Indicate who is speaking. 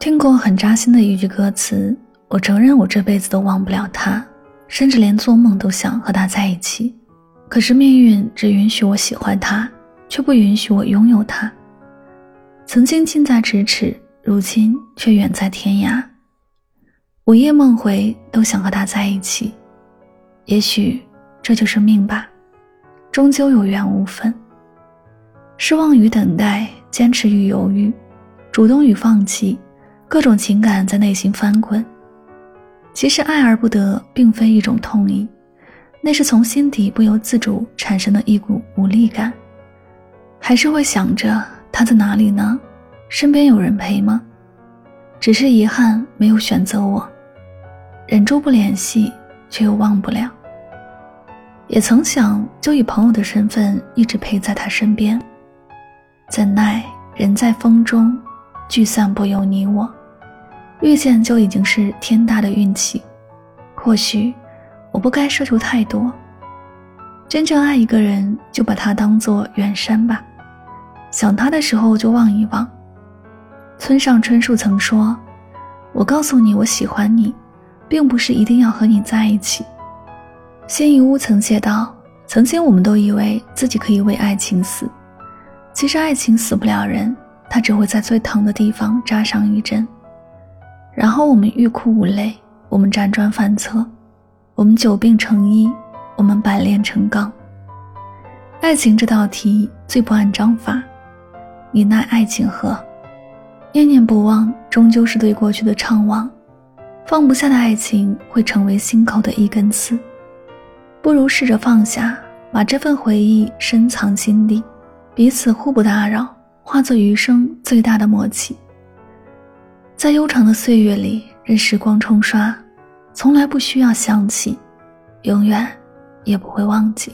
Speaker 1: 听过很扎心的一句歌词：“我承认我这辈子都忘不了他，甚至连做梦都想和他在一起。可是命运只允许我喜欢他，却不允许我拥有他。曾经近在咫尺，如今却远在天涯。午夜梦回，都想和他在一起。也许这就是命吧，终究有缘无分。失望与等待，坚持与犹豫，主动与放弃。”各种情感在内心翻滚。其实爱而不得，并非一种痛意，那是从心底不由自主产生的一股无力感。还是会想着他在哪里呢？身边有人陪吗？只是遗憾没有选择我，忍住不联系，却又忘不了。也曾想就以朋友的身份一直陪在他身边，怎奈人在风中，聚散不由你我。遇见就已经是天大的运气，或许我不该奢求太多。真正爱一个人，就把他当做远山吧，想他的时候就望一望。村上春树曾说：“我告诉你我喜欢你，并不是一定要和你在一起。”辛夷坞曾写道：“曾经我们都以为自己可以为爱情死，其实爱情死不了人，它只会在最疼的地方扎上一针。”然后我们欲哭无泪，我们辗转反侧，我们久病成医，我们百炼成钢。爱情这道题最不按章法，你奈爱情何？念念不忘，终究是对过去的怅惘。放不下的爱情会成为心口的一根刺，不如试着放下，把这份回忆深藏心底，彼此互不打扰，化作余生最大的默契。在悠长的岁月里，任时光冲刷，从来不需要想起，永远也不会忘记。